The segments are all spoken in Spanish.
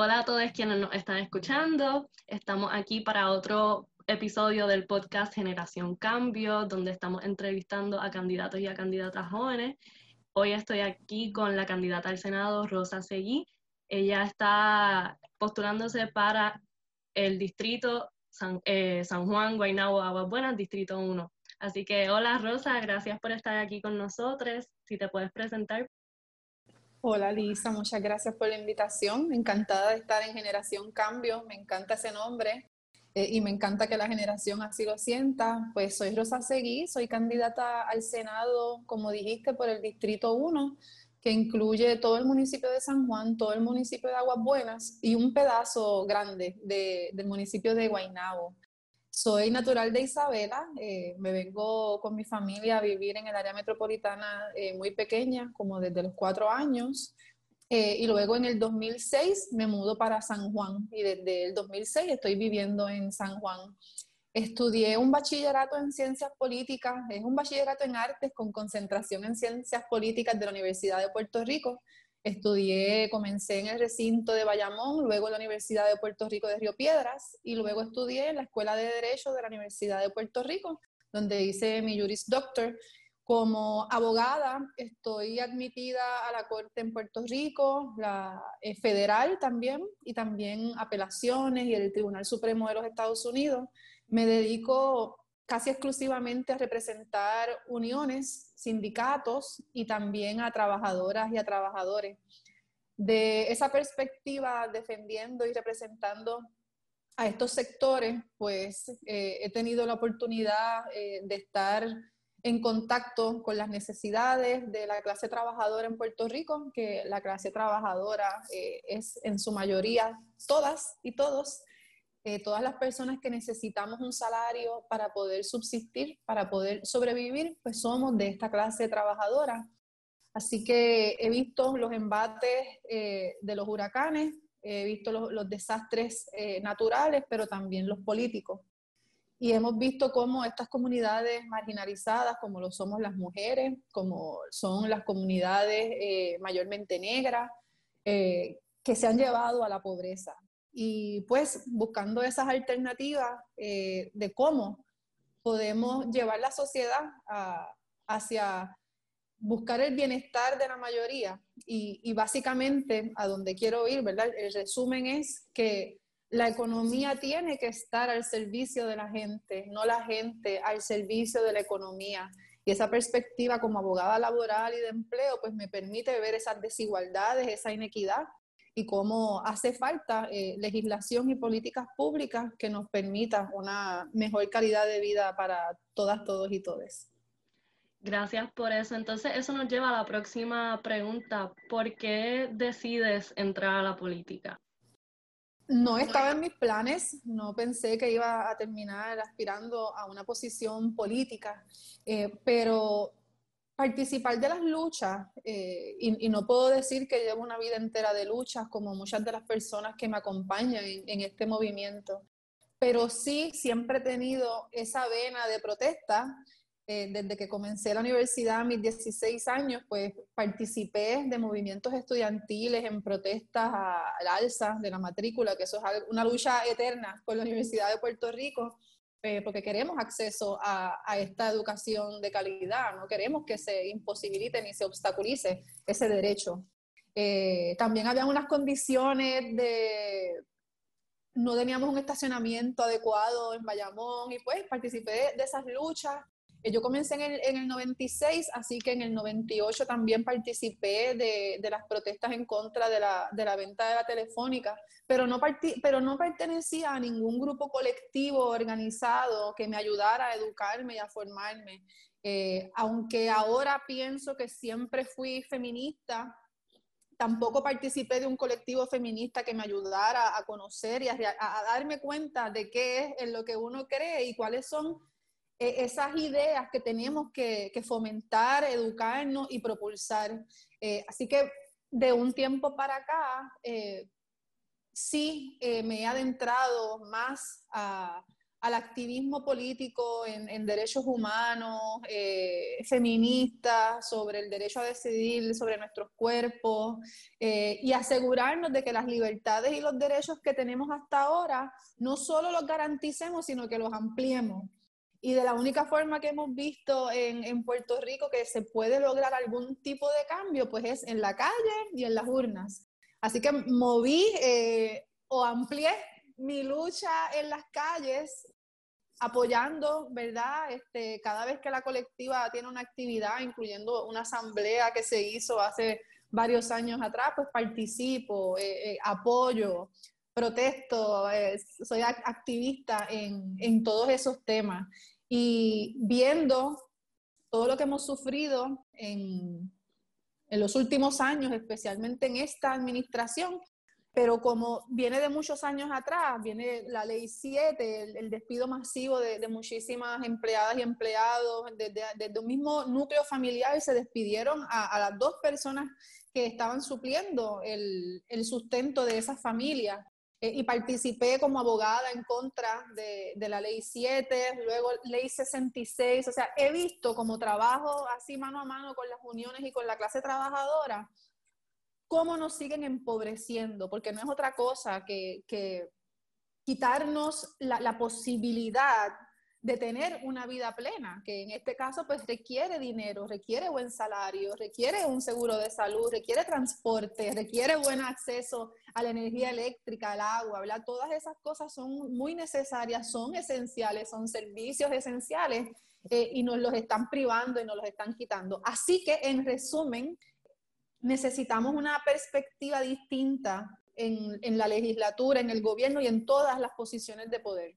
Hola a todos quienes nos están escuchando. Estamos aquí para otro episodio del podcast Generación Cambio, donde estamos entrevistando a candidatos y a candidatas jóvenes. Hoy estoy aquí con la candidata al Senado, Rosa Seguí. Ella está postulándose para el distrito San, eh, Juan, Guaynabo, Aguas Buenas, distrito 1. Así que hola Rosa, gracias por estar aquí con nosotros. Si te puedes presentar. Hola Lisa, muchas gracias por la invitación. Encantada de estar en Generación Cambio, me encanta ese nombre eh, y me encanta que la generación así lo sienta. Pues soy Rosa Seguí, soy candidata al Senado, como dijiste, por el Distrito 1, que incluye todo el municipio de San Juan, todo el municipio de Aguas Buenas y un pedazo grande del municipio de Guaynabo. Soy natural de Isabela, eh, me vengo con mi familia a vivir en el área metropolitana eh, muy pequeña, como desde los cuatro años, eh, y luego en el 2006 me mudo para San Juan y desde el 2006 estoy viviendo en San Juan. Estudié un bachillerato en ciencias políticas, es un bachillerato en artes con concentración en ciencias políticas de la Universidad de Puerto Rico Estudié, comencé en el recinto de Bayamón, luego en la Universidad de Puerto Rico de Río Piedras y luego estudié en la Escuela de Derecho de la Universidad de Puerto Rico, donde hice mi Juris Doctor. Como abogada estoy admitida a la Corte en Puerto Rico, la eh, federal también, y también apelaciones y el Tribunal Supremo de los Estados Unidos. Me dedico casi exclusivamente a representar uniones, sindicatos y también a trabajadoras y a trabajadores. De esa perspectiva, defendiendo y representando a estos sectores, pues eh, he tenido la oportunidad eh, de estar en contacto con las necesidades de la clase trabajadora en Puerto Rico, que la clase trabajadora eh, es en su mayoría todas y todos eh, todas las personas que necesitamos un salario para poder subsistir, para poder sobrevivir, pues somos de esta clase trabajadora. Así que he visto los embates eh, de los huracanes, he visto los, desastres eh, naturales, pero también los políticos. Y hemos visto cómo estas comunidades marginalizadas, como lo somos las mujeres, como son las comunidades mayormente negras, que se han llevado a la pobreza, y pues buscando esas alternativas eh, de cómo podemos llevar la sociedad hacia buscar el bienestar de la mayoría. Y, y, básicamente a donde quiero ir, ¿verdad? El resumen es que la economía tiene que estar al servicio de la gente, no la gente al servicio de la economía. Y esa perspectiva como abogada laboral y de empleo, pues me permite ver esas desigualdades, esa inequidad y cómo hace falta eh, legislación y políticas públicas que nos permitan una mejor calidad de vida para todas, todos y todes. Gracias por eso. Entonces, eso nos lleva a la próxima pregunta. ¿Por qué decides entrar a la política? No estaba en mis planes, no pensé que iba a terminar aspirando a una posición política, eh, pero participar de las luchas, eh, y, no puedo decir que llevo una vida entera de luchas como muchas de las personas que me acompañan en, este movimiento, pero sí siempre he tenido esa vena de protesta. Eh, desde que comencé la universidad a mis 16 años, pues participé de movimientos estudiantiles en protestas al alza de la matrícula, que eso es una lucha eterna con la Universidad de Puerto Rico eh, porque queremos acceso a, esta educación de calidad, no queremos que se imposibilite ni se obstaculice ese derecho. Eh, también había unas condiciones de, no teníamos un estacionamiento adecuado en Bayamón y pues participé de esas luchas yo comencé en el, en el 96, así que en el 98 también participé de, de las protestas en contra de la, de la, venta de la telefónica, pero no, pero no pertenecía a ningún grupo colectivo organizado que me ayudara a educarme y a formarme. Eh, aunque ahora pienso que siempre fui feminista, tampoco participé de un colectivo feminista que me ayudara a conocer y a, a, darme cuenta de qué es en lo que uno cree y cuáles son esas ideas que tenemos que, fomentar, educarnos y propulsar. Eh, así que de un tiempo para acá, eh, sí eh, me he adentrado más al activismo político en, derechos humanos, feministas, sobre el derecho a decidir sobre nuestros cuerpos y asegurarnos de que las libertades y los derechos que tenemos hasta ahora no solo los garanticemos, sino que los ampliemos. Y de la única forma que hemos visto en, en Puerto Rico que se puede lograr algún tipo de cambio, pues es en la calle y en las urnas. Así que moví eh, o amplié mi lucha en las calles apoyando, ¿verdad? Este, cada vez que la colectiva tiene una actividad, incluyendo una asamblea que se hizo hace varios años atrás, pues participo, eh, eh, apoyo, protesto, eh, soy activista en, en, todos esos temas. Y viendo todo lo que hemos sufrido en, en los últimos años, especialmente en esta administración, pero como viene de muchos años atrás, viene la ley 7, el, despido masivo de, muchísimas empleadas y empleados, desde, desde, un mismo núcleo familiar se despidieron a, las dos personas que estaban supliendo el, el sustento de esas familias. Eh, y participé como abogada en contra de, de, la ley 7, luego ley 66, o sea, he visto como trabajo así mano a mano con las uniones y con la clase trabajadora, cómo nos siguen empobreciendo, porque no es otra cosa que, quitarnos la, posibilidad de tener una vida plena, que en este caso pues requiere dinero, requiere buen salario, requiere un seguro de salud, requiere transporte, requiere buen acceso a la energía eléctrica, al agua, ¿verdad? Todas esas cosas son muy necesarias, son esenciales, son servicios esenciales eh, y nos los están privando y nos los están quitando. Así que en resumen, necesitamos una perspectiva distinta en, la legislatura, en el gobierno y en todas las posiciones de poder.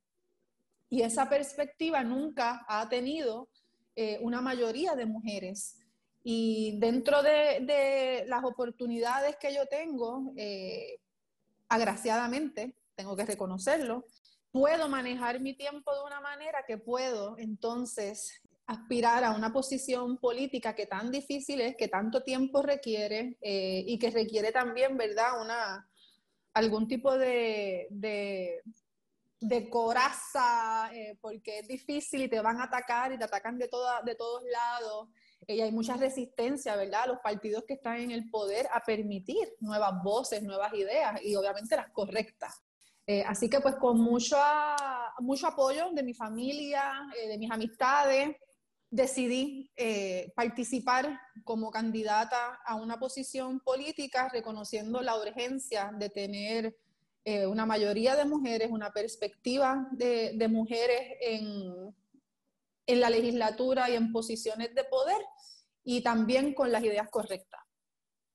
Y esa perspectiva nunca ha tenido eh, una mayoría de mujeres. Y dentro de, las oportunidades que yo tengo, eh, agraciadamente, tengo que reconocerlo, puedo manejar mi tiempo de una manera que puedo entonces aspirar a una posición política que tan difícil es, que tanto tiempo requiere eh, y que requiere también, ¿verdad?, una, algún tipo de, de, coraza, eh, porque es difícil y te van a atacar y te atacan de, toda, de todos lados. y hay mucha resistencia, ¿verdad?, los partidos que están en el poder a permitir nuevas voces, nuevas ideas y obviamente las correctas. Eh, así que pues con mucho, mucho apoyo de mi familia, de mis amistades, decidí eh, participar como candidata a una posición política, reconociendo la urgencia de tener eh, una mayoría de mujeres, una perspectiva de, mujeres en, en, la legislatura y en posiciones de poder, y también con las ideas correctas.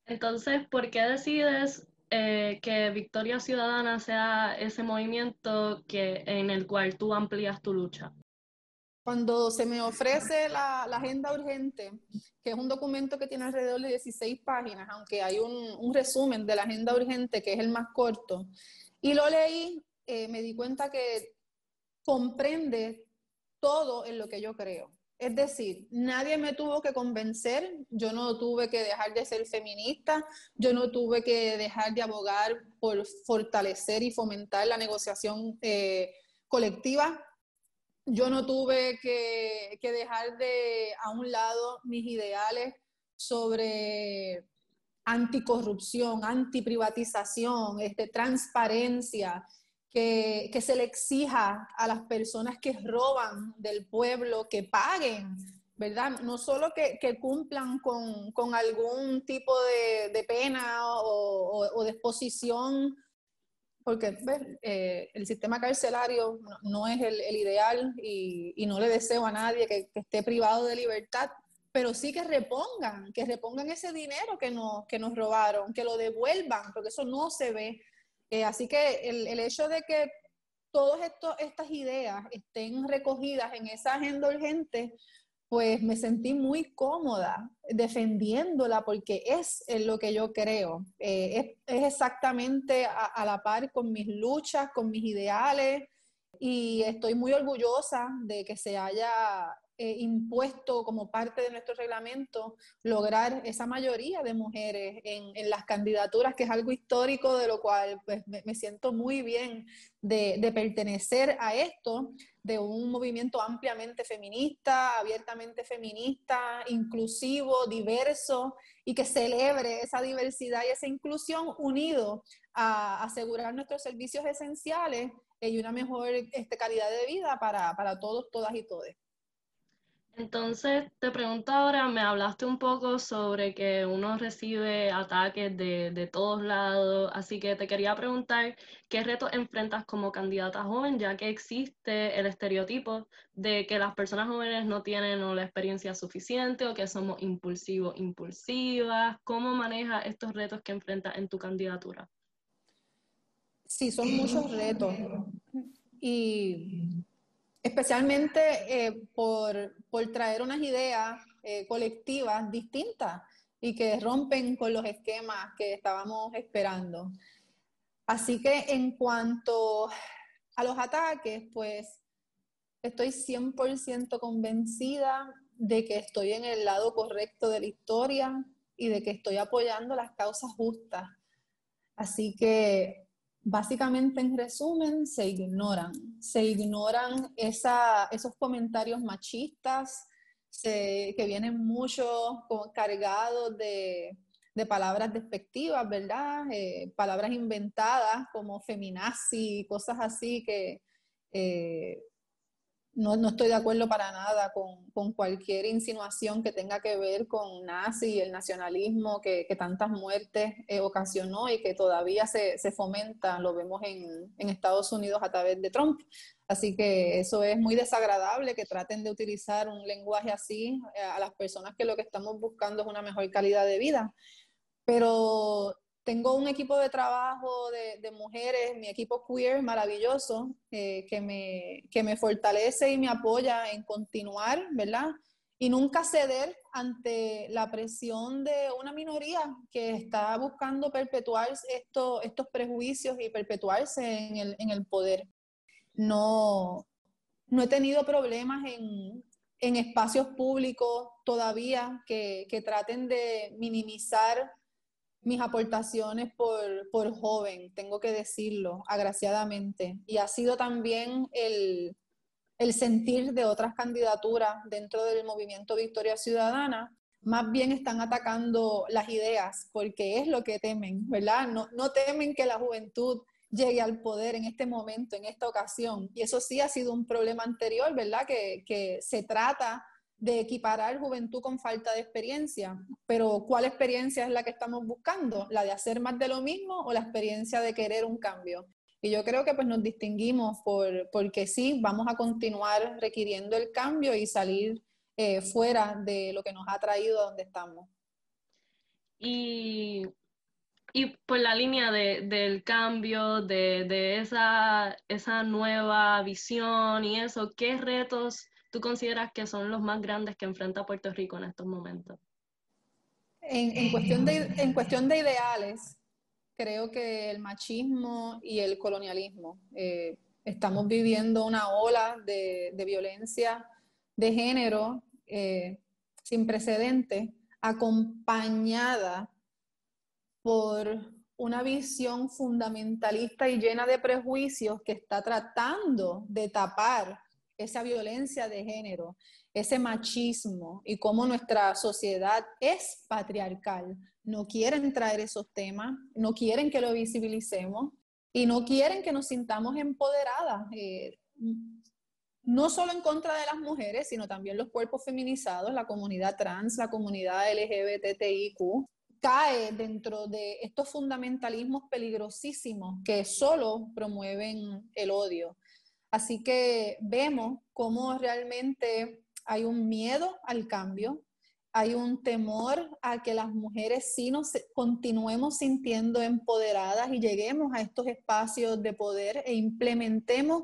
Entonces, ¿por qué decides eh, que Victoria Ciudadana sea ese movimiento que, en el cual tú amplías tu lucha? Cuando se me ofrece la, agenda urgente, que es un documento que tiene alrededor de 16 páginas, aunque hay un, resumen de la agenda urgente que es el más corto, y lo leí, eh, me di cuenta que comprende todo en lo que yo creo. Es decir, nadie me tuvo que convencer, yo no tuve que dejar de ser feminista, yo no tuve que dejar de abogar por fortalecer y fomentar la negociación eh, colectiva yo no tuve que, dejar de a un lado mis ideales sobre anticorrupción, antiprivatización, este, transparencia, que, se le exija a las personas que roban del pueblo que paguen, ¿verdad? No solo que, cumplan con, algún tipo de, pena o, o de exposición porque eh, el sistema carcelario no, es el, ideal y, no le deseo a nadie que, esté privado de libertad, pero sí que repongan, que repongan ese dinero que nos, que nos robaron, que lo devuelvan, porque eso no se ve. Eh, así que el, el, hecho de que todas estas ideas estén recogidas en esa agenda urgente, pues me sentí muy cómoda defendiéndola porque es en lo que yo creo. Eh, es, exactamente a, la par con mis luchas, con mis ideales y estoy muy orgullosa de que se haya eh, impuesto como parte de nuestro reglamento lograr esa mayoría de mujeres en, las candidaturas, que es algo histórico de lo cual pues, me, siento muy bien de, de, pertenecer a esto, de un movimiento ampliamente feminista, abiertamente feminista, inclusivo, diverso y que celebre esa diversidad y esa inclusión unido a asegurar nuestros servicios esenciales y una mejor este, calidad de vida para, para todos, todas y todos. Entonces, te pregunto ahora, me hablaste un poco sobre que uno recibe ataques de, de, todos lados, así que te quería preguntar qué retos enfrentas como candidata joven, ya que existe el estereotipo de que las personas jóvenes no tienen la experiencia suficiente o que somos impulsivos, impulsivas. ¿Cómo manejas estos retos que enfrentas en tu candidatura? Sí, son muchos retos. Y especialmente eh, por, traer unas ideas eh, colectivas distintas y que rompen con los esquemas que estábamos esperando. Así que en cuanto a los ataques, pues estoy 100% convencida de que estoy en el lado correcto de la historia y de que estoy apoyando las causas justas. Así que básicamente en resumen, se ignoran. Se ignoran esos comentarios machistas que vienen mucho cargados de, palabras despectivas, ¿verdad? Eh, palabras inventadas como feminazi, cosas así que eh, no, no, estoy de acuerdo para nada con, con, cualquier insinuación que tenga que ver con nazi y el nacionalismo que, que tantas muertes eh, ocasionó y que todavía se, se fomenta, lo vemos en, en, Estados Unidos a través de Trump. Así que eso es muy desagradable que traten de utilizar un lenguaje así eh, a las personas que lo que estamos buscando es una mejor calidad de vida. Pero tengo un equipo de trabajo de, mujeres, mi equipo queer maravilloso, eh, que, me, que me fortalece y me apoya en continuar, ¿verdad? Y nunca ceder ante la presión de una minoría que está buscando perpetuar esto, estos prejuicios y perpetuarse en el, en el poder. No, no he tenido problemas en, en espacios públicos todavía que, que traten de minimizar mis aportaciones por, por joven, tengo que decirlo, agraciadamente. Y ha sido también el, el sentir de otras candidaturas dentro del movimiento Victoria Ciudadana, más bien están atacando las ideas, porque es lo que temen, ¿verdad? No, no temen que la juventud llegue al poder en este momento, en esta ocasión. Y eso sí ha sido un problema anterior, ¿verdad? Que, que se trata de equiparar juventud con falta de experiencia, pero ¿cuál experiencia es la que estamos buscando? ¿La de hacer más de lo mismo o la experiencia de querer un cambio? Y yo creo que pues nos distinguimos por, porque sí, vamos a continuar requiriendo el cambio y salir eh, fuera de lo que nos ha traído a donde estamos. Y, y por la línea de, del cambio, de, de esa, esa nueva visión y eso, ¿qué retos tú consideras que son los más grandes que enfrenta Puerto Rico en estos momentos? En, cuestión, de, ideales, creo que el machismo y el colonialismo. Eh, estamos viviendo una ola de, violencia de género eh, sin precedentes, acompañada por una visión fundamentalista y llena de prejuicios que está tratando de tapar esa violencia de género, ese machismo y cómo nuestra sociedad es patriarcal. No quieren traer esos temas, no quieren que lo visibilicemos y no quieren que nos sintamos empoderadas. Eh, no solo en contra de las mujeres, sino también los cuerpos feminizados, la comunidad trans, la comunidad LGBTIQ, cae dentro de estos fundamentalismos peligrosísimos que solo promueven el odio. Así que vemos cómo realmente hay un miedo al cambio, hay un temor a que las mujeres sí nos continuemos sintiendo empoderadas y lleguemos a estos espacios de poder e implementemos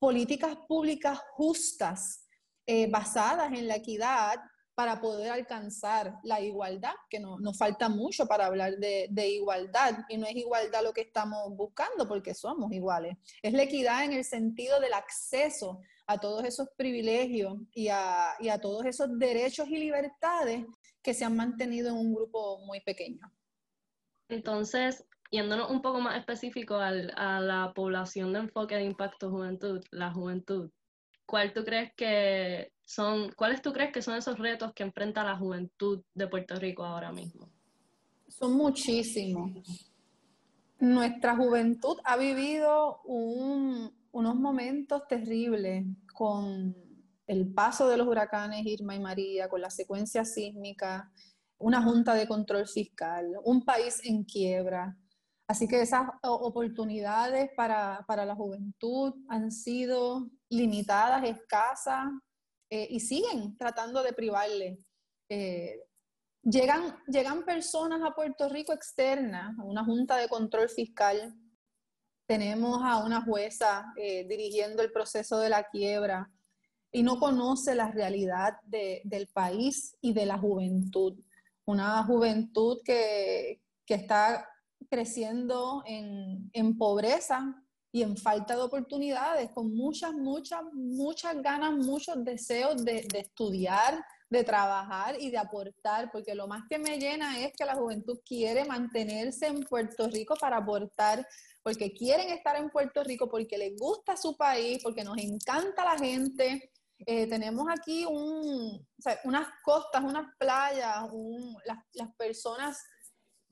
políticas públicas justas, eh, basadas en la equidad, para poder alcanzar la igualdad, que no, nos falta mucho para hablar de, igualdad, y no es igualdad lo que estamos buscando porque somos iguales, es la equidad en el sentido del acceso a todos esos privilegios y a, y a todos esos derechos y libertades que se han mantenido en un grupo muy pequeño. Entonces, yéndonos un poco más específico al, a la población de enfoque de impacto juventud, la juventud, ¿cuál tú crees que son, cuáles tú crees que son esos retos que enfrenta la juventud de Puerto Rico ahora mismo? Son muchísimos. Nuestra juventud ha vivido unos momentos terribles con el paso de los huracanes Irma y María, con la secuencia sísmica, una junta de control fiscal, un país en quiebra. Así que esas oportunidades para, la juventud han sido limitadas, escasas, eh, y siguen tratando de privarle. Eh, llegan, llegan personas a Puerto Rico externas, a una junta de control fiscal. Tenemos a una jueza eh, dirigiendo el proceso de la quiebra y no conoce la realidad del país y de la juventud una juventud que, está creciendo en, pobreza y en falta de oportunidades, con muchas, muchas, muchas ganas, muchos deseos de, estudiar, de trabajar y de aportar, porque lo más que me llena es que la juventud quiere mantenerse en Puerto Rico para aportar, porque quieren estar en Puerto Rico, porque les gusta su país, porque nos encanta la gente, eh, tenemos aquí unas costas, unas playas, las, personas,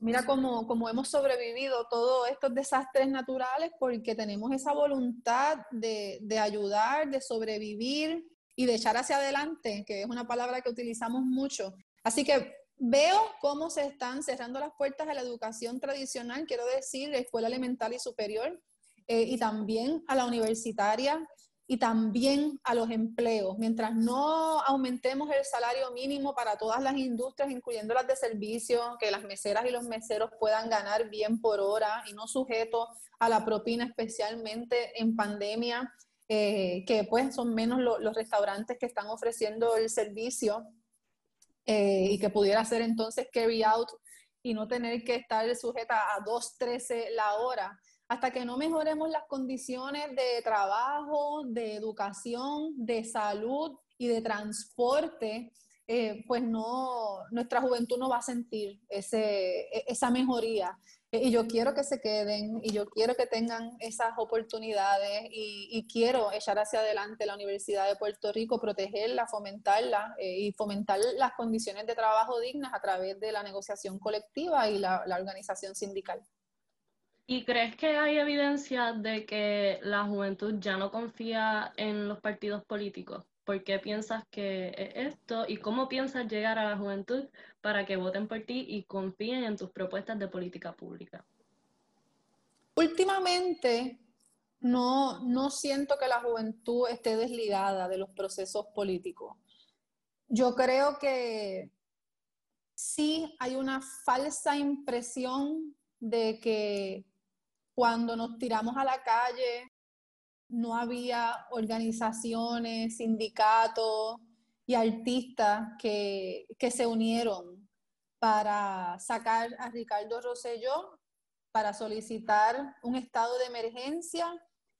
mira cómo, hemos sobrevivido todos estos desastres naturales porque tenemos esa voluntad de, ayudar, de sobrevivir y de echar hacia adelante, que es una palabra que utilizamos mucho. Así que veo cómo se están cerrando las puertas a la educación tradicional, quiero decir, la escuela elemental y superior, eh, y también a la universitaria y también a los empleos. Mientras no aumentemos el salario mínimo para todas las industrias, incluyendo las de servicio, que las meseras y los meseros puedan ganar bien por hora y no sujetos a la propina, especialmente en pandemia, eh, que pues son menos los restaurantes que están ofreciendo el servicio eh, y que pudiera ser entonces carry out y no tener que estar sujeta a 2.13 la hora hasta que no mejoremos las condiciones de trabajo, de educación, de salud y de transporte, eh, pues no, nuestra juventud no va a sentir e, esa mejoría. Eh, y yo quiero que se queden y yo quiero que tengan esas oportunidades y, quiero echar hacia adelante la Universidad de Puerto Rico, protegerla, fomentarla eh, y fomentar las condiciones de trabajo dignas a través de la negociación colectiva y la organización sindical. ¿Y crees que hay evidencia de que la juventud ya no confía en los partidos políticos? ¿Por qué piensas que es esto? ¿Y cómo piensas llegar a la juventud para que voten por ti y confíen en tus propuestas de política pública? Últimamente, no, no siento que la juventud esté desligada de los procesos políticos. Yo creo que sí hay una falsa impresión de que cuando nos tiramos a la calle, no había organizaciones, sindicatos y artistas que, se unieron para sacar a Ricardo Rosselló, para solicitar un estado de emergencia,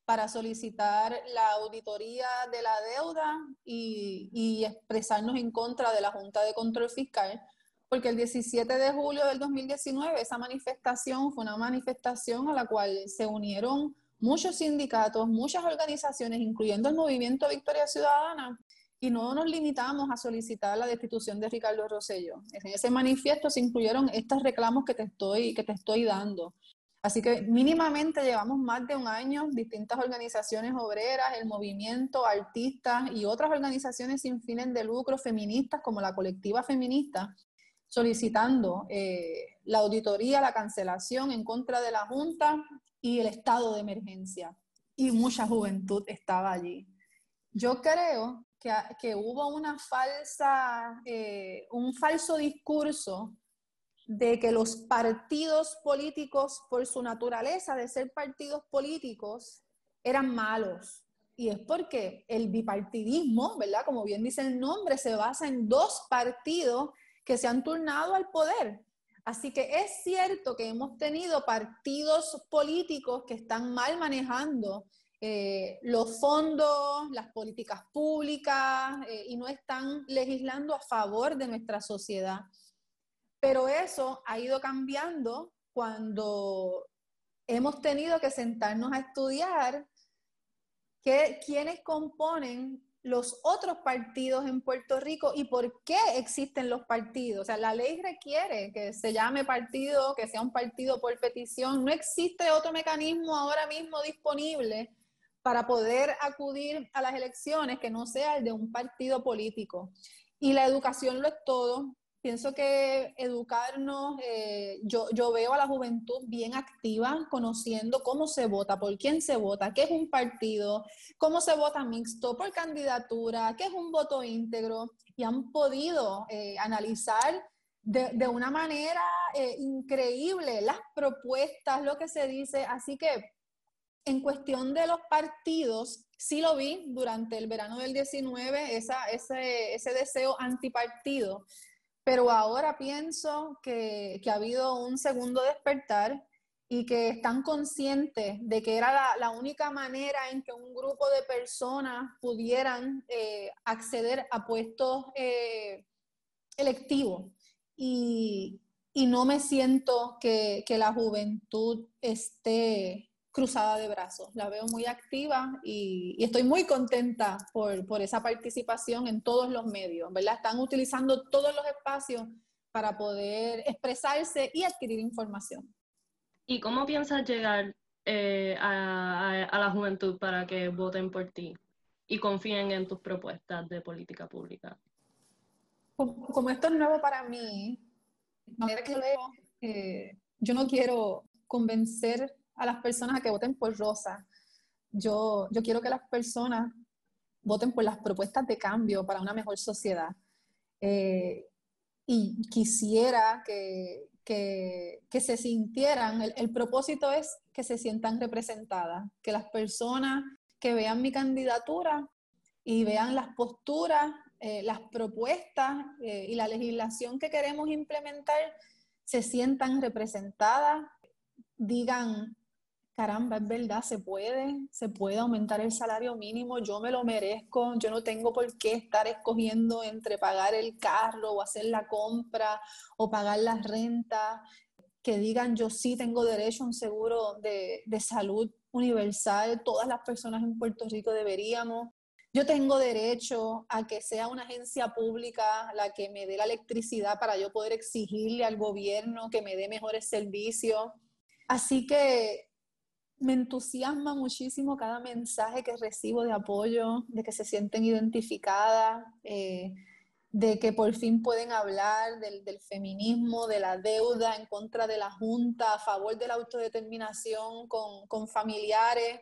para solicitar la auditoría de la deuda y, y expresarnos en contra de la Junta de Control Fiscal porque el 17 de julio del 2019 esa manifestación fue una manifestación a la cual se unieron muchos sindicatos, muchas organizaciones, incluyendo el movimiento Victoria Ciudadana, y no nos limitamos a solicitar la destitución de Ricardo Rosello. En ese manifiesto se incluyeron estos reclamos que te estoy, que te estoy dando. Así que mínimamente llevamos más de un año, distintas organizaciones obreras, el movimiento, artistas y otras organizaciones sin fines de lucro feministas como la colectiva feminista, solicitando eh, la auditoría, la cancelación en contra de la Junta y el estado de emergencia. Y mucha juventud estaba allí. Yo creo que, que hubo una falsa, eh, un falso discurso de que los partidos políticos, por su naturaleza de ser partidos políticos, eran malos, Y es porque el bipartidismo, ¿verdad? Como bien dice el nombre, se basa en dos partidos que se han turnado al poder. Así que es cierto que hemos tenido partidos políticos que están mal manejando eh, los fondos, las políticas públicas eh, y no están legislando a favor de nuestra sociedad. Pero eso ha ido cambiando cuando hemos tenido que sentarnos a estudiar que, quiénes componen los otros partidos en Puerto Rico y por qué existen los partidos. O sea, la ley requiere que se llame partido, que sea un partido por petición. No existe otro mecanismo ahora mismo disponible para poder acudir a las elecciones que no sea el de un partido político. Y la educación lo es todo pienso que educarnos, eh, yo, yo veo a la juventud bien activa, conociendo cómo se vota, por quién se vota, qué es un partido, cómo se vota mixto, por candidatura, qué es un voto íntegro, y han podido eh, analizar de, de, una manera eh, increíble las propuestas, lo que se dice. Así que en cuestión de los partidos, sí lo vi durante el verano del 19, esa, ese, ese deseo antipartido pero ahora pienso que, ha habido un segundo despertar y que están conscientes de que era la, única manera en que un grupo de personas pudieran eh, acceder a puestos eh, electivos. Y, no me siento que, que la juventud esté cruzada de brazos. La veo muy activa y, estoy muy contenta por, esa participación en todos los medios, ¿verdad? Están utilizando todos los espacios para poder expresarse y adquirir información. ¿Y cómo piensas llegar eh, a, la juventud para que voten por ti y confíen en tus propuestas de política pública? Como, esto es nuevo para mí, de manera que veo, eh, yo no quiero convencer a las personas a que voten por Rosa. Yo, yo quiero que las personas voten por las propuestas de cambio para una mejor sociedad. Eh, y quisiera que, que, que se sintieran, el, el, propósito es que se sientan representadas, que las personas que vean mi candidatura y vean las posturas, eh, las propuestas eh, y la legislación que queremos implementar, se sientan representadas, digan, caramba, es verdad, se puede, se puede aumentar el salario mínimo, yo me lo merezco, yo no tengo por qué estar escogiendo entre pagar el carro o hacer la compra o pagar la renta, que digan yo sí tengo derecho a un seguro de, de salud universal, todas las personas en Puerto Rico deberíamos. Yo tengo derecho a que sea una agencia pública la que me dé la electricidad para yo poder exigirle al gobierno que me dé mejores servicios. Así que me entusiasma muchísimo cada mensaje que recibo de apoyo, de que se sienten identificadas, eh, de que por fin pueden hablar del, feminismo, de la deuda en contra de la Junta, a favor de la autodeterminación con, familiares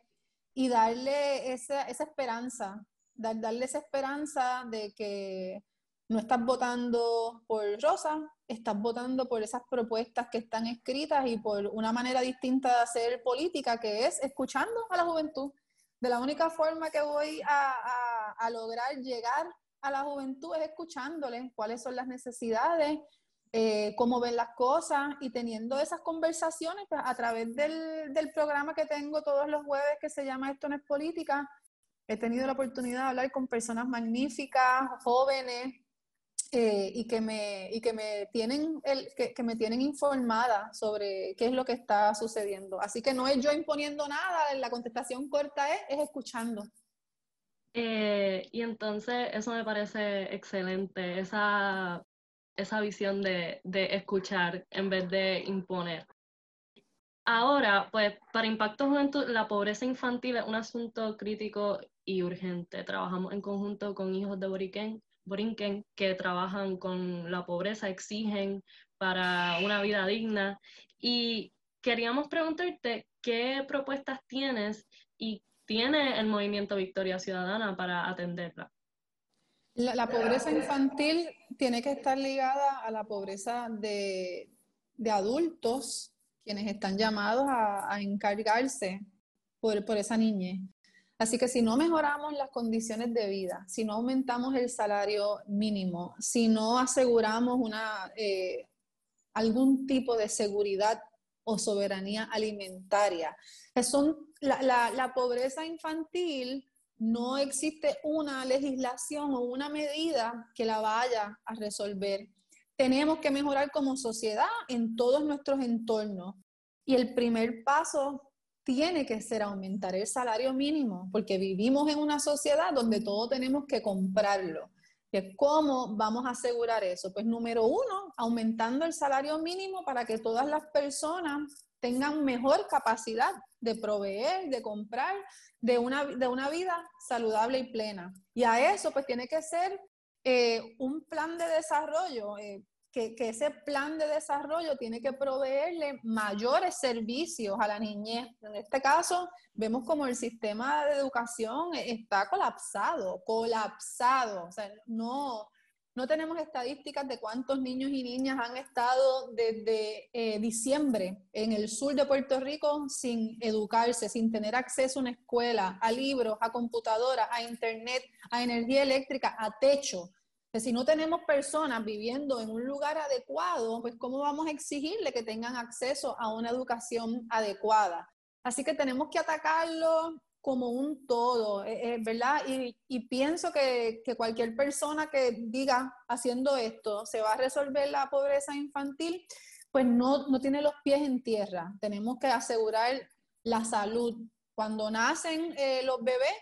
y darle esa, esperanza, darle esa esperanza de que no estás votando por Rosa, estás votando por esas propuestas que están escritas y por una manera distinta de hacer política, que es escuchando a la juventud. De la única forma que voy a, lograr llegar a la juventud es escuchándoles cuáles son las necesidades, eh, cómo ven las cosas y teniendo esas conversaciones pues, a través del, del programa que tengo todos los jueves que se llama Esto no es política. He tenido la oportunidad de hablar con personas magníficas, jóvenes, eh, y, que me, y que, me tienen el, que, que, me tienen informada sobre qué es lo que está sucediendo. Así que no es yo imponiendo nada, la contestación corta es, es escuchando. Eh, y entonces eso me parece excelente, esa, esa visión de, de escuchar en vez de imponer. Ahora, pues para Impacto Juventud, la pobreza infantil es un asunto crítico y urgente. Trabajamos en conjunto con Hijos de Boriquén Borinquen que trabajan con la pobreza, exigen para una vida digna. Y queríamos preguntarte qué propuestas tienes y tiene el movimiento Victoria Ciudadana para atenderla. La, pobreza infantil tiene que estar ligada a la pobreza de, adultos, quienes están llamados a, encargarse por, por esa niñez. Así que si no mejoramos las condiciones de vida, si no aumentamos el salario mínimo, si no aseguramos una, eh, algún tipo de seguridad o soberanía alimentaria, son, la, la pobreza infantil no existe una legislación o una medida que la vaya a resolver. Tenemos que mejorar como sociedad en todos nuestros entornos. Y el primer paso tiene que ser aumentar el salario mínimo, porque vivimos en una sociedad donde todo tenemos que comprarlo. ¿Cómo vamos a asegurar eso? Pues número uno, aumentando el salario mínimo para que todas las personas tengan mejor capacidad de proveer, de comprar, de una, de una vida saludable y plena. Y a eso pues tiene que ser eh, un plan de desarrollo. Eh, que, ese plan de desarrollo tiene que proveerle mayores servicios a la niñez. En este caso, vemos como el sistema de educación está colapsado, colapsado. O sea, no, no tenemos estadísticas de cuántos niños y niñas han estado desde eh, diciembre en el sur de Puerto Rico sin educarse, sin tener acceso a una escuela, a libros, a computadoras, a internet, a energía eléctrica, a techo si no tenemos personas viviendo en un lugar adecuado, pues ¿cómo vamos a exigirle que tengan acceso a una educación adecuada? Así que tenemos que atacarlo como un todo, eh, eh, ¿verdad? Y, pienso que, cualquier persona que diga haciendo esto se va a resolver la pobreza infantil, pues no, no tiene los pies en tierra. Tenemos que asegurar la salud. Cuando nacen eh, los bebés,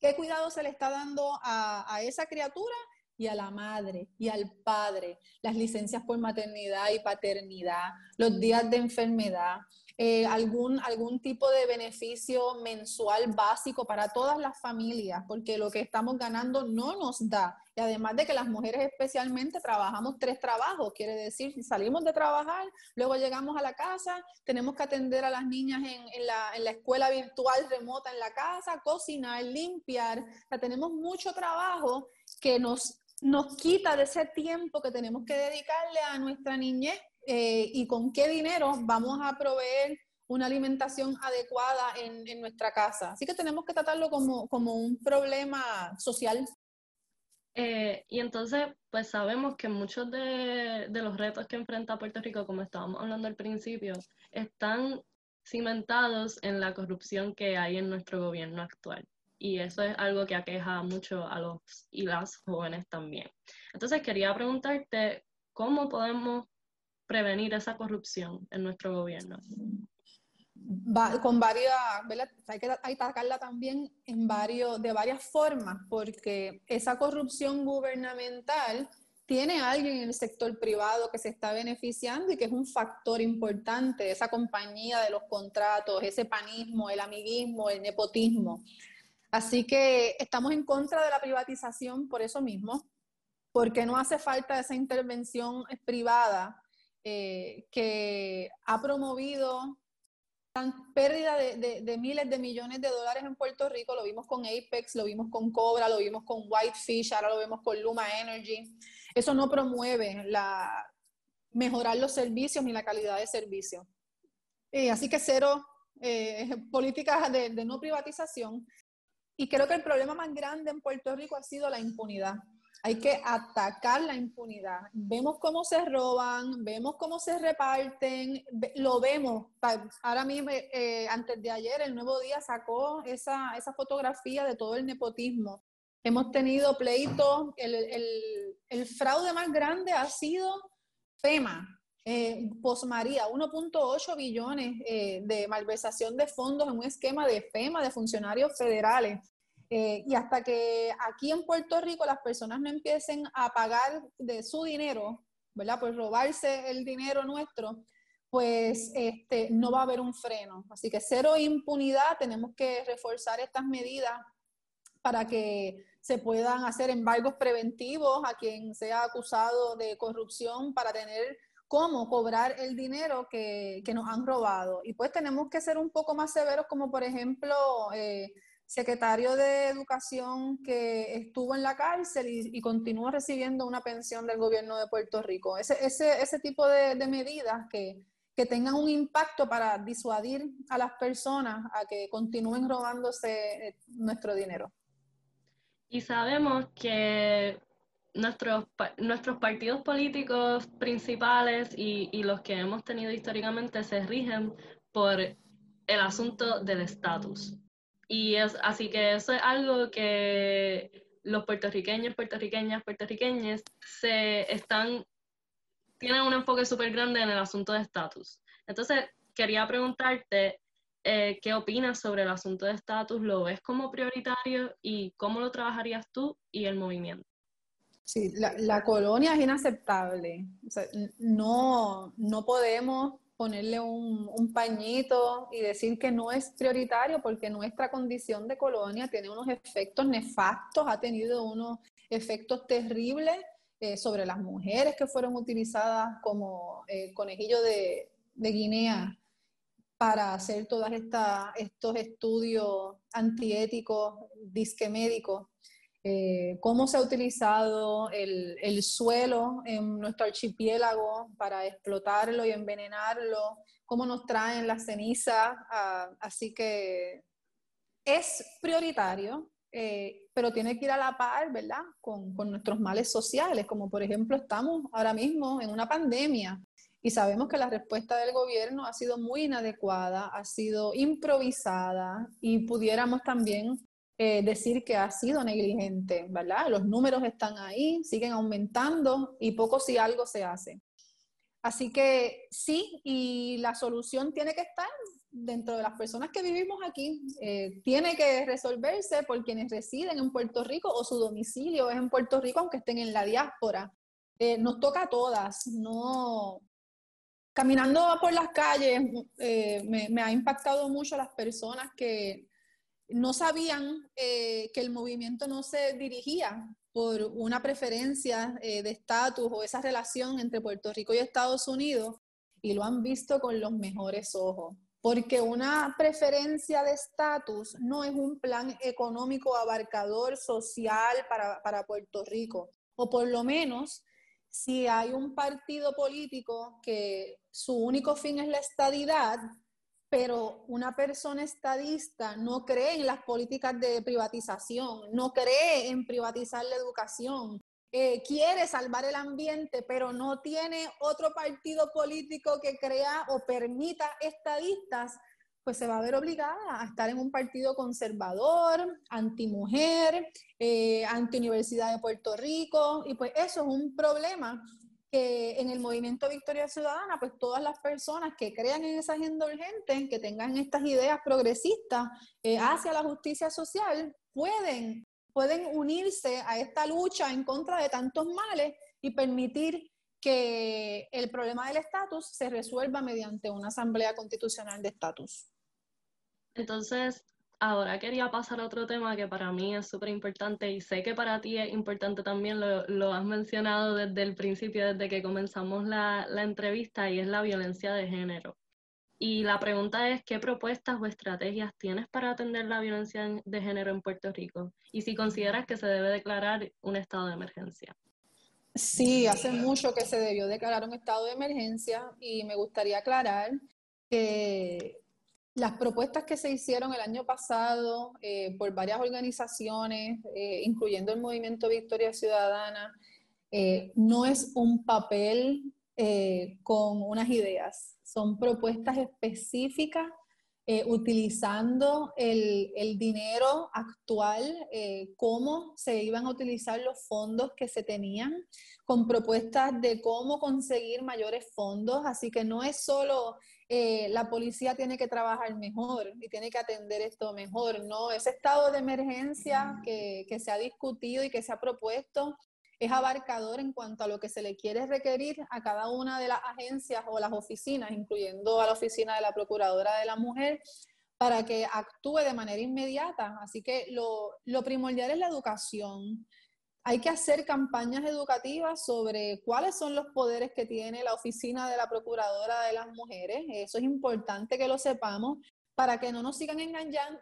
¿qué cuidado se le está dando a, a esa criatura? Y a la madre y al padre, las licencias por maternidad y paternidad, los días de enfermedad, eh, algún, algún tipo de beneficio mensual básico para todas las familias, porque lo que estamos ganando no nos da. Y además de que las mujeres especialmente trabajamos tres trabajos, quiere decir, salimos de trabajar, luego llegamos a la casa, tenemos que atender a las niñas en, la, en la, escuela virtual remota en la casa, cocinar, limpiar, o sea, tenemos mucho trabajo que nos nos quita de ese tiempo que tenemos que dedicarle a nuestra niñez eh, y con qué dinero vamos a proveer una alimentación adecuada en, nuestra casa. Así que tenemos que tratarlo como, un problema social. Eh, y entonces, pues sabemos que muchos de, de los retos que enfrenta Puerto Rico, como estábamos hablando al principio, están cimentados en la corrupción que hay en nuestro gobierno actual y eso es algo que aqueja mucho a los y las jóvenes también. Entonces quería preguntarte, ¿cómo podemos prevenir esa corrupción en nuestro gobierno? con varias, hay que atacarla también en varios, de varias formas, porque esa corrupción gubernamental tiene alguien en el sector privado que se está beneficiando y que es un factor importante, esa compañía de los contratos, ese panismo, el amiguismo, el nepotismo. Así que estamos en contra de la privatización por eso mismo, porque no hace falta esa intervención privada eh, que ha promovido tan pérdida de, miles de millones de dólares en Puerto Rico. Lo vimos con Apex, lo vimos con Cobra, lo vimos con Whitefish, ahora lo vemos con Luma Energy. Eso no promueve la, mejorar los servicios ni la calidad de servicio. Eh, así que cero eh, políticas de, de no privatización y creo que el problema más grande en Puerto Rico ha sido la impunidad. Hay que atacar la impunidad. Vemos cómo se roban, vemos cómo se reparten, lo vemos. Ahora mismo, eh, antes de ayer, el Nuevo Día sacó esa, esa fotografía de todo el nepotismo. Hemos tenido pleitos, el, el, el fraude más grande ha sido FEMA, eh, Posmaría, 1.8 billones eh, de malversación de fondos en un esquema de FEMA, de funcionarios federales. Eh, y hasta que aquí en Puerto Rico las personas no empiecen a pagar de su dinero, ¿verdad? Pues robarse el dinero nuestro, pues este, no va a haber un freno. Así que cero impunidad, tenemos que reforzar estas medidas para que se puedan hacer embargos preventivos a quien sea acusado de corrupción para tener cómo cobrar el dinero que, nos han robado. Y pues tenemos que ser un poco más severos, como por ejemplo, eh, secretario de Educación que estuvo en la cárcel y, continúa recibiendo una pensión del gobierno de Puerto Rico. Ese, ese, ese tipo de, medidas que, que tengan un impacto para disuadir a las personas a que continúen robándose eh, nuestro dinero. Y sabemos que nuestros, nuestros partidos políticos principales y, los que hemos tenido históricamente se rigen por el asunto del estatus. Y es, así que eso es algo que los puertorriqueños, puertorriqueñas, puertorriqueñas se están, tienen un enfoque súper grande en el asunto de estatus. Entonces, quería preguntarte, eh, ¿qué opinas sobre el asunto de estatus? ¿Lo ves como prioritario y cómo lo trabajarías tú y el movimiento? Sí, la, colonia es inaceptable. no, no podemos ponerle un, un, pañito y decir que no es prioritario porque nuestra condición de colonia tiene unos efectos nefastos, ha tenido unos efectos terribles eh, sobre las mujeres que fueron utilizadas como eh, conejillo de, de, Guinea para hacer todos estos estudios antiéticos, disque médicos. Eh, cómo se ha utilizado el, el, suelo en nuestro archipiélago para explotarlo y envenenarlo, cómo nos traen la ceniza. Ah, así que es prioritario, eh, pero tiene que ir a la par, ¿verdad? Con, con nuestros males sociales, como por ejemplo estamos ahora mismo en una pandemia y sabemos que la respuesta del gobierno ha sido muy inadecuada, ha sido improvisada y pudiéramos también eh, decir que ha sido negligente, ¿verdad? Los números están ahí, siguen aumentando y poco si algo se hace. Así que sí, y la solución tiene que estar dentro de las personas que vivimos aquí. Eh, tiene que resolverse por quienes residen en Puerto Rico o su domicilio es en Puerto Rico, aunque estén en la diáspora. Eh, nos toca a todas, no... Caminando por las calles, me, me ha impactado mucho las personas que no sabían eh, que el movimiento no se dirigía por una preferencia eh, de estatus o esa relación entre Puerto Rico y Estados Unidos y lo han visto con los mejores ojos. Porque una preferencia de estatus no es un plan económico abarcador social para, para Puerto Rico. O por lo menos, si hay un partido político que su único fin es la estadidad, pero una persona estadista no cree en las políticas de privatización, no cree en privatizar la educación, eh, quiere salvar el ambiente, pero no tiene otro partido político que crea o permita estadistas, pues se va a ver obligada a estar en un partido conservador, antimujer, eh, anti Universidad de Puerto Rico, y pues eso es un problema que en el movimiento Victoria Ciudadana, pues todas las personas que crean en esa agenda urgente, que tengan estas ideas progresistas eh, hacia la justicia social, pueden, pueden unirse a esta lucha en contra de tantos males y permitir que el problema del estatus se resuelva mediante una asamblea constitucional de estatus. Entonces, Ahora quería pasar a otro tema que para mí es súper importante y sé que para ti es importante también, lo, has mencionado desde el principio, desde que comenzamos la, la entrevista, y es la violencia de género. Y la pregunta es, ¿qué propuestas o estrategias tienes para atender la violencia de género en Puerto Rico? Y si consideras que se debe declarar un estado de emergencia. Sí, hace mucho que se debió declarar un estado de emergencia y me gustaría aclarar que las propuestas que se hicieron el año pasado eh, por varias organizaciones, eh, incluyendo el Movimiento Victoria Ciudadana, eh, no es un papel con unas ideas, son propuestas específicas utilizando el, el, dinero actual, cómo se iban a utilizar los fondos que se tenían, con propuestas de cómo conseguir mayores fondos, así que no es solo eh, la policía tiene que trabajar mejor y tiene que atender esto mejor, ¿no? Ese estado de emergencia que, se ha discutido y que se ha propuesto es abarcador en cuanto a lo que se le quiere requerir a cada una de las agencias o las oficinas, incluyendo a la oficina de la Procuradora de la Mujer, para que actúe de manera inmediata. Así que lo primordial es la educación. Hay que hacer campañas educativas sobre cuáles son los poderes que tiene la oficina de la Procuradora de las Mujeres. Eso es importante que lo sepamos para que no nos sigan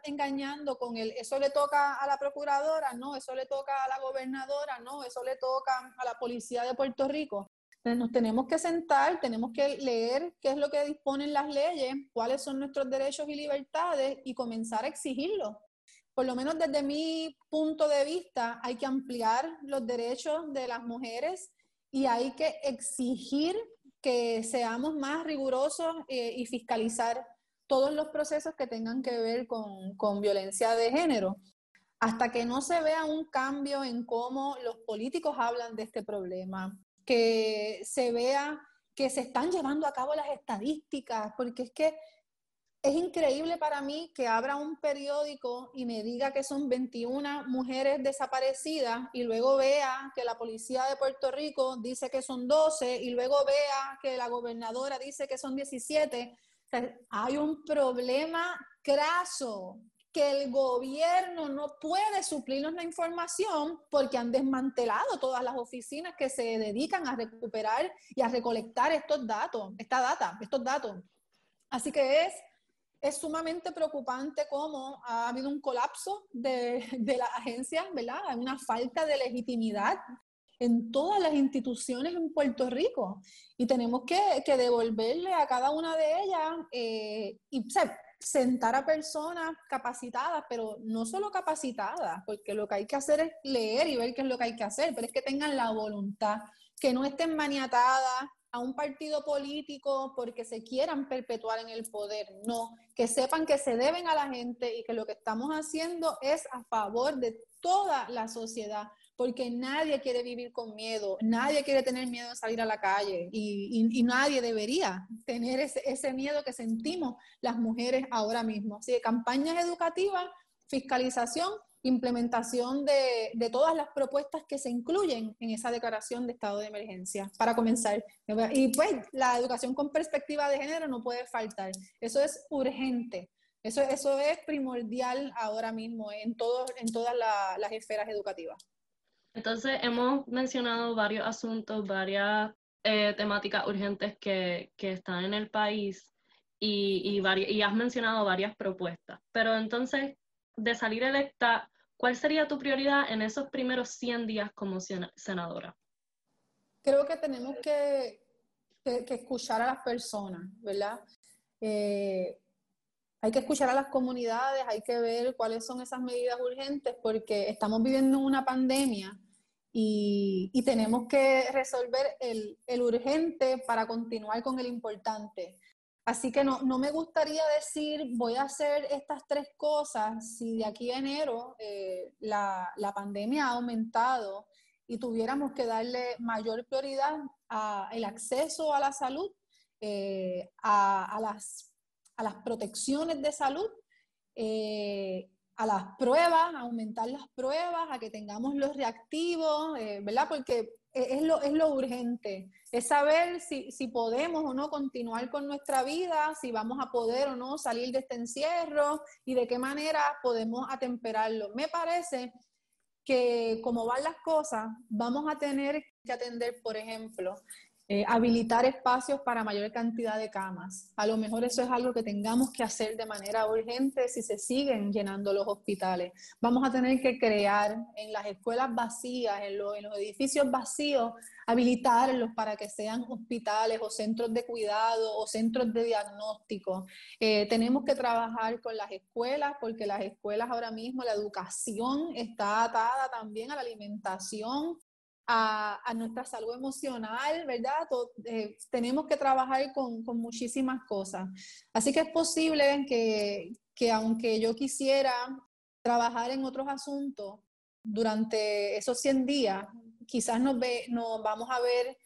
engañando, con el eso le toca a la procuradora, no, eso le toca a la gobernadora, no, eso le toca a la policía de Puerto Rico. nos tenemos que sentar, tenemos que leer qué es lo que disponen las leyes, cuáles son nuestros derechos y libertades y comenzar a exigirlo. Por lo menos desde mi punto de vista, hay que ampliar los derechos de las mujeres y hay que exigir que seamos más rigurosos eh, y fiscalizar todos los procesos que tengan que ver con, con violencia de género. Hasta que no se vea un cambio en cómo los políticos hablan de este problema, que se vea que se están llevando a cabo las estadísticas, porque es que es increíble para mí que abra un periódico y me diga que son 21 mujeres desaparecidas y luego vea que la policía de Puerto Rico dice que son 12 y luego vea que la gobernadora dice que son 17. hay un problema craso que el gobierno no puede suplirnos la información porque han desmantelado todas las oficinas que se dedican a recuperar y a recolectar estos datos, esta data, estos datos. Así que es, es sumamente preocupante cómo ha habido un colapso de, de las agencias, ¿verdad? Hay una falta de legitimidad en todas las instituciones en Puerto Rico y tenemos que, que devolverle a cada una de ellas eh, y sentar a personas capacitadas, pero no solo capacitadas, porque lo que hay que hacer es leer y ver qué es lo que hay que hacer, pero es que tengan la voluntad, que no estén maniatadas a un partido político porque se quieran perpetuar en el poder, no, que sepan que se deben a la gente y que lo que estamos haciendo es a favor de toda la sociedad, porque nadie quiere vivir con miedo, nadie quiere tener miedo de salir a la calle y, nadie debería tener ese, miedo que sentimos las mujeres ahora mismo. Así que campañas educativas, fiscalización, implementación de, de, todas las propuestas que se incluyen en esa declaración de estado de emergencia, para comenzar. Y pues la educación con perspectiva de género no puede faltar. Eso es urgente. Eso, eso es primordial ahora mismo en, todo, en todas las esferas educativas. Entonces, hemos mencionado varios asuntos, varias eh, temáticas urgentes que, están en el país y, y, has mencionado varias propuestas. Pero entonces, de salir electa, ¿cuál sería tu prioridad en esos primeros 100 días como senadora? Creo que tenemos que, escuchar a las personas, ¿verdad? Eh, hay que escuchar a las comunidades, hay que ver cuáles son esas medidas urgentes, porque estamos viviendo una pandemia y, tenemos que resolver el, el, urgente para continuar con el importante. Así que no, no, me gustaría decir voy a hacer estas tres cosas si de aquí a enero eh, la, la, pandemia ha aumentado y tuviéramos que darle mayor prioridad al acceso a la salud, eh, a, a, las, a, las, protecciones de salud eh, a las pruebas, a aumentar las pruebas, a que tengamos los reactivos, ¿verdad? Porque es lo, es lo urgente, es saber si, si, podemos o no continuar con nuestra vida, si vamos a poder o no salir de este encierro y de qué manera podemos atemperarlo. Me parece que como van las cosas, vamos a tener que atender, por ejemplo, eh, habilitar espacios para mayor cantidad de camas. A lo mejor eso es algo que tengamos que hacer de manera urgente si se siguen llenando los hospitales. Vamos a tener que crear en las escuelas vacías, en, los edificios vacíos, habilitarlos para que sean hospitales o centros de cuidado o centros de diagnóstico. Eh, tenemos que trabajar con las escuelas porque las escuelas ahora mismo, la educación está atada también a la alimentación a, nuestra salud emocional, ¿verdad? Eh, tenemos que trabajar con, muchísimas cosas. Así que es posible que, aunque yo quisiera trabajar en otros asuntos durante esos 100 días, quizás nos, ve, nos vamos a ver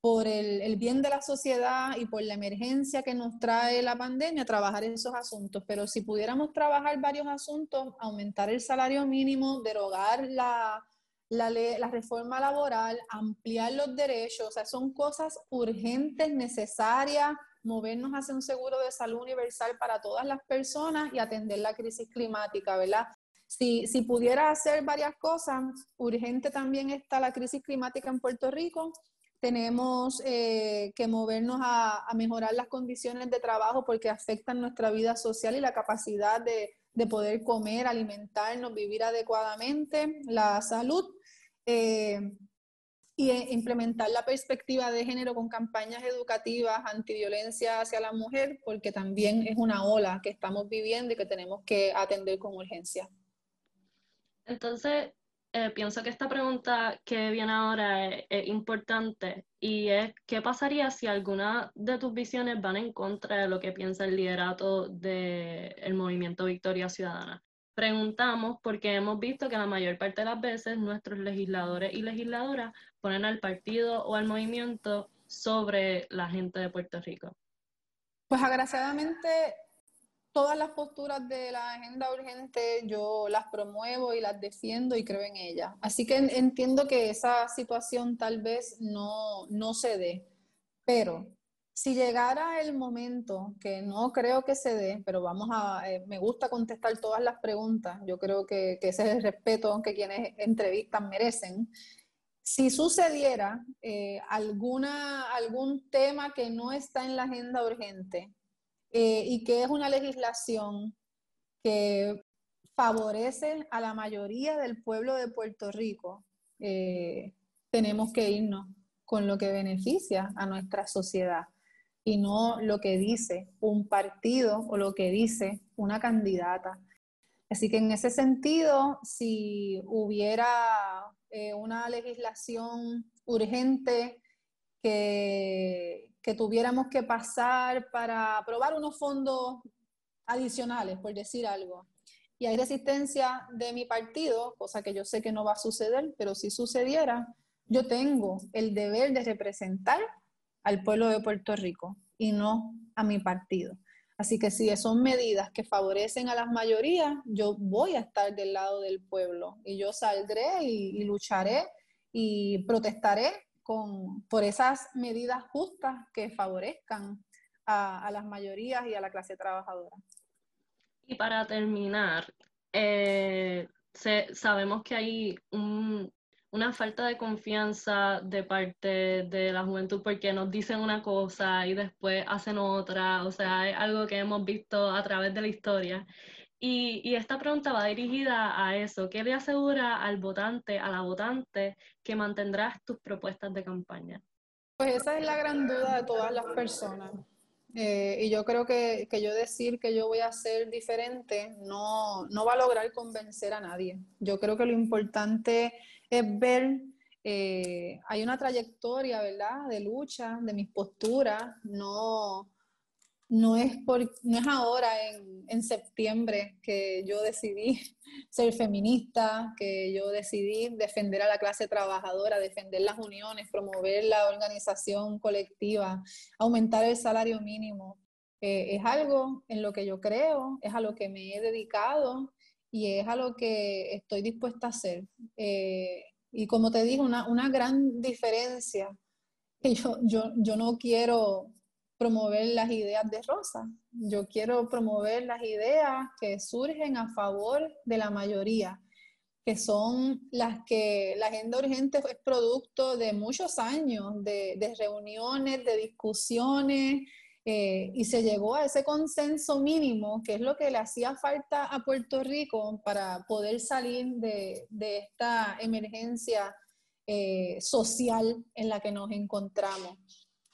por el, el, bien de la sociedad y por la emergencia que nos trae la pandemia, trabajar esos asuntos. Pero si pudiéramos trabajar varios asuntos, aumentar el salario mínimo, derogar la, la, la reforma laboral, ampliar los derechos, o sea, son cosas urgentes, necesarias, movernos hacia un seguro de salud universal para todas las personas y atender la crisis climática, ¿verdad? Si, si pudiera hacer varias cosas, urgente también está la crisis climática en Puerto Rico. Tenemos eh, que movernos a, a, mejorar las condiciones de trabajo porque afectan nuestra vida social y la capacidad de, de poder comer, alimentarnos, vivir adecuadamente, la salud. Eh, y e implementar la perspectiva de género con campañas educativas antiviolencia hacia la mujer, porque también es una ola que estamos viviendo y que tenemos que atender con urgencia. Entonces, eh, pienso que esta pregunta que viene ahora es, importante y es, ¿qué pasaría si alguna de tus visiones van en contra de lo que piensa el liderato del movimiento Victoria Ciudadana? Preguntamos porque hemos visto que la mayor parte de las veces nuestros legisladores y legisladoras ponen al partido o al movimiento sobre la gente de Puerto Rico. Pues agraciadamente todas las posturas de la agenda urgente yo las promuevo y las defiendo y creo en ellas. Así que entiendo que esa situación tal vez no, no se dé, pero si llegara el momento, que no creo que se dé, pero vamos a, eh, me gusta contestar todas las preguntas, yo creo que, ese es el respeto que quienes entrevistan merecen. Si sucediera eh, alguna, algún tema que no está en la agenda urgente, eh, y que es una legislación que favorece a la mayoría del pueblo de Puerto Rico, eh, tenemos que irnos con lo que beneficia a nuestra sociedad y no lo que dice un partido o lo que dice una candidata. Así que en ese sentido, si hubiera eh, una legislación urgente que, que tuviéramos que pasar para aprobar unos fondos adicionales, por decir algo. Y hay resistencia de mi partido, cosa que yo sé que no va a suceder, pero si sucediera, yo tengo el deber de representar al pueblo de Puerto Rico y no a mi partido. Así que si son medidas que favorecen a las mayorías, yo voy a estar del lado del pueblo y yo saldré y, lucharé y protestaré por esas medidas justas que favorezcan a, las mayorías y a la clase trabajadora. Y para terminar, eh, sabemos que hay una falta de confianza de parte de la juventud porque nos dicen una cosa y después hacen otra, o sea, es algo que hemos visto a través de la historia. Y, esta pregunta va dirigida a eso. ¿Qué le asegura al votante, a la votante, que mantendrás tus propuestas de campaña? Pues esa es la gran duda de todas las personas. Eh, y yo creo que, que, yo decir que yo voy a ser diferente no, no va a lograr convencer a nadie. Yo creo que lo importante es ver, eh, hay una trayectoria, ¿verdad?, de lucha, de mis posturas, no, no es, por, no es ahora en, en, septiembre que yo decidí ser feminista, que yo decidí defender a la clase trabajadora, defender las uniones, promover la organización colectiva, aumentar el salario mínimo. Eh, es algo en lo que yo creo, es a lo que me he dedicado y es a lo que estoy dispuesta a hacer. Eh, y como te digo, una, una gran diferencia, que yo, yo, yo no quiero promover las ideas de Rosa. Yo quiero promover las ideas que surgen a favor de la mayoría, que son las que la agenda urgente es producto de muchos años de, reuniones, de discusiones, eh, y se llegó a ese consenso mínimo, que es lo que le hacía falta a Puerto Rico para poder salir de, esta emergencia eh, social en la que nos encontramos.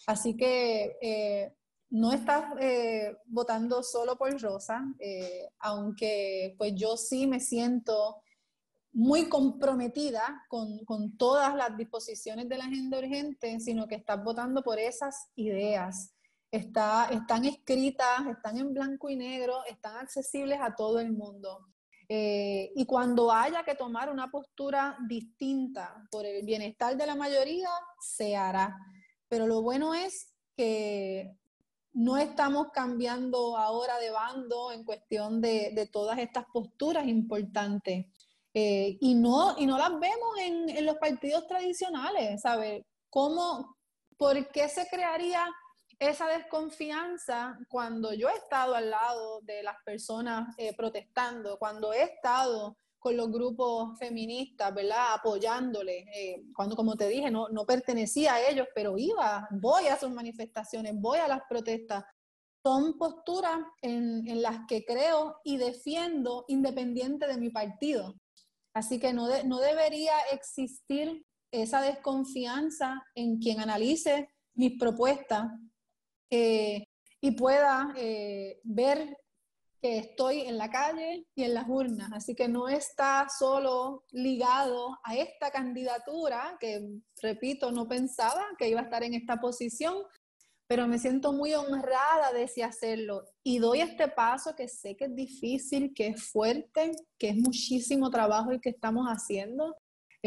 Así que eh, no estás eh, votando solo por Rosa, eh, aunque pues yo sí me siento muy comprometida con, todas las disposiciones de la agenda urgente, sino que estás votando por esas ideas. Está, están escritas, están en blanco y negro, están accesibles a todo el mundo. y cuando haya que tomar una postura distinta por el bienestar de la mayoría, se hará. Pero lo bueno es que no estamos cambiando ahora de bando en cuestión de, todas estas posturas importantes. Eh, y, no, y no las vemos en, en los partidos tradicionales, ¿sabes? ¿Cómo, ¿Por qué se crearía esa desconfianza cuando yo he estado al lado de las personas eh, protestando, cuando he estado con los grupos feministas, ¿verdad? Apoyándole. Eh, cuando, como te dije, no, no pertenecía a ellos, pero iba, voy a sus manifestaciones, voy a las protestas. Son posturas en, en las que creo y defiendo independiente de mi partido. Así que no, no debería existir esa desconfianza en quien analice mis propuestas eh, y pueda eh, ver que estoy en la calle y en las urnas. Así que no está solo ligado a esta candidatura, que repito, no pensaba que iba a estar en esta posición, pero me siento muy honrada de hacerlo. Y doy este paso que sé que es difícil, que es fuerte, que es muchísimo trabajo el que estamos haciendo.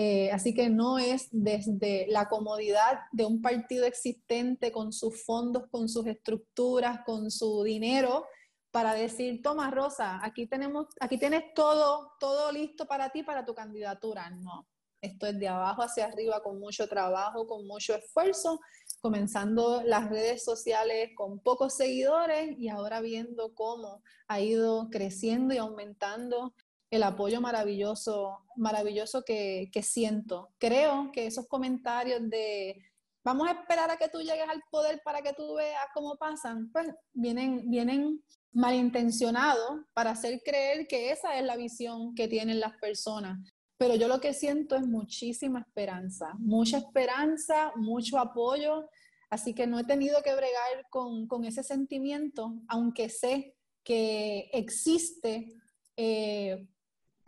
Eh, así que no es desde la comodidad de un partido existente con sus fondos, con sus estructuras, con su dinero, para decir, toma Rosa, aquí tenemos, aquí tienes todo, todo listo para ti, para tu candidatura. No, esto es de abajo hacia arriba con mucho trabajo, con mucho esfuerzo, comenzando las redes sociales con pocos seguidores y ahora viendo cómo ha ido creciendo y aumentando el apoyo maravilloso, maravilloso que, que siento. Creo que esos comentarios de vamos a esperar a que tú llegues al poder para que tú veas cómo pasan, pues vienen, vienen malintencionados para hacer creer que esa es la visión que tienen las personas. Pero yo lo que siento es muchísima esperanza, mucha esperanza, mucho apoyo. Así que no he tenido que bregar con, con ese sentimiento, aunque sé que existe eh,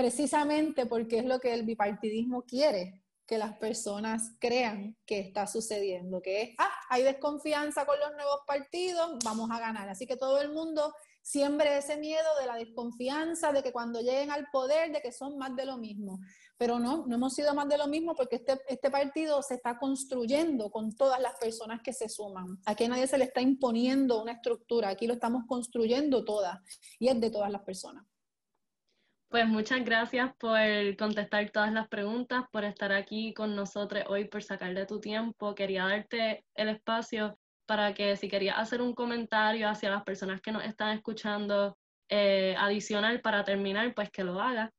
precisamente porque es lo que el bipartidismo quiere, que las personas crean que está sucediendo, que es, ah, hay desconfianza con los nuevos partidos, vamos a ganar. Así que todo el mundo siempre ese miedo de la desconfianza, de que cuando lleguen al poder, de que son más de lo mismo. Pero no, no hemos sido más de lo mismo porque este, este partido se está construyendo con todas las personas que se suman. Aquí nadie se le está imponiendo una estructura, aquí lo estamos construyendo todas y es de todas las personas. Pues muchas gracias por contestar todas las preguntas, por estar aquí con nosotros hoy, por sacar de tu tiempo. Quería darte el espacio para que si querías hacer un comentario hacia las personas que nos están escuchando eh, adicional para terminar, pues que lo haga.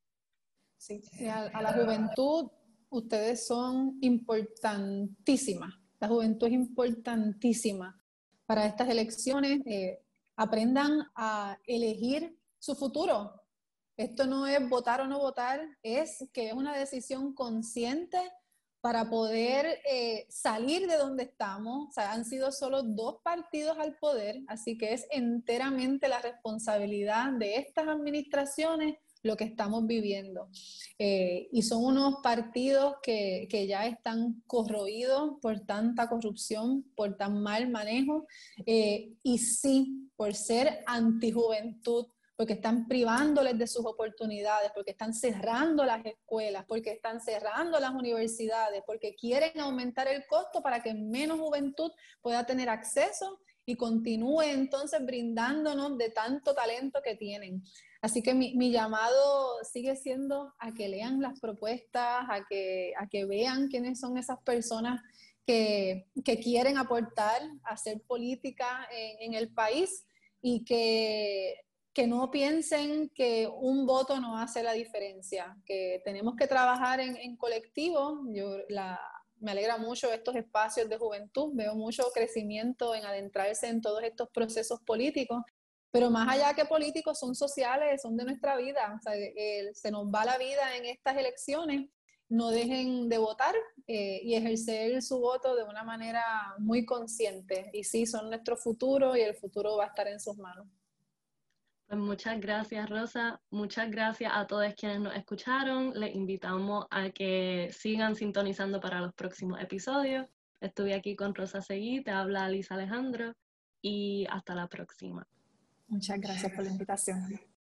Sí, a, la juventud, ustedes son importantísimas. La juventud es importantísima para estas elecciones. Eh, aprendan a elegir su futuro. Esto no es votar o no votar, es que es una decisión consciente para poder eh, salir de donde estamos. O sea, han sido solo dos partidos al poder, así que es enteramente la responsabilidad de estas administraciones lo que estamos viviendo. Eh, y son unos partidos que, que, ya están corroídos por tanta corrupción, por tan mal manejo, eh, y sí, por ser antijuventud, porque están privándoles de sus oportunidades, porque están cerrando las escuelas, porque están cerrando las universidades, porque quieren aumentar el costo para que menos juventud pueda tener acceso y continúe entonces brindándonos de tanto talento que tienen. Así que mi, llamado sigue siendo a que lean las propuestas, a que, a que vean quiénes son esas personas que, que quieren aportar a hacer política en, en el país y que que no piensen que un voto no hace la diferencia, que tenemos que trabajar en, colectivo. Yo me alegra mucho estos espacios de juventud, veo mucho crecimiento en adentrarse en todos estos procesos políticos, pero más allá que políticos son sociales, son de nuestra vida, se nos va la vida en estas elecciones, no dejen de votar eh, y ejercer su voto de una manera muy consciente. Y sí, son nuestro futuro y el futuro va a estar en sus manos. Muchas gracias, Rosa. Muchas gracias a todos quienes nos escucharon. Les invitamos a que sigan sintonizando para los próximos episodios. Estuve aquí con Rosa Seguí, te habla Lisa Alejandro y hasta la próxima. Muchas gracias por la invitación.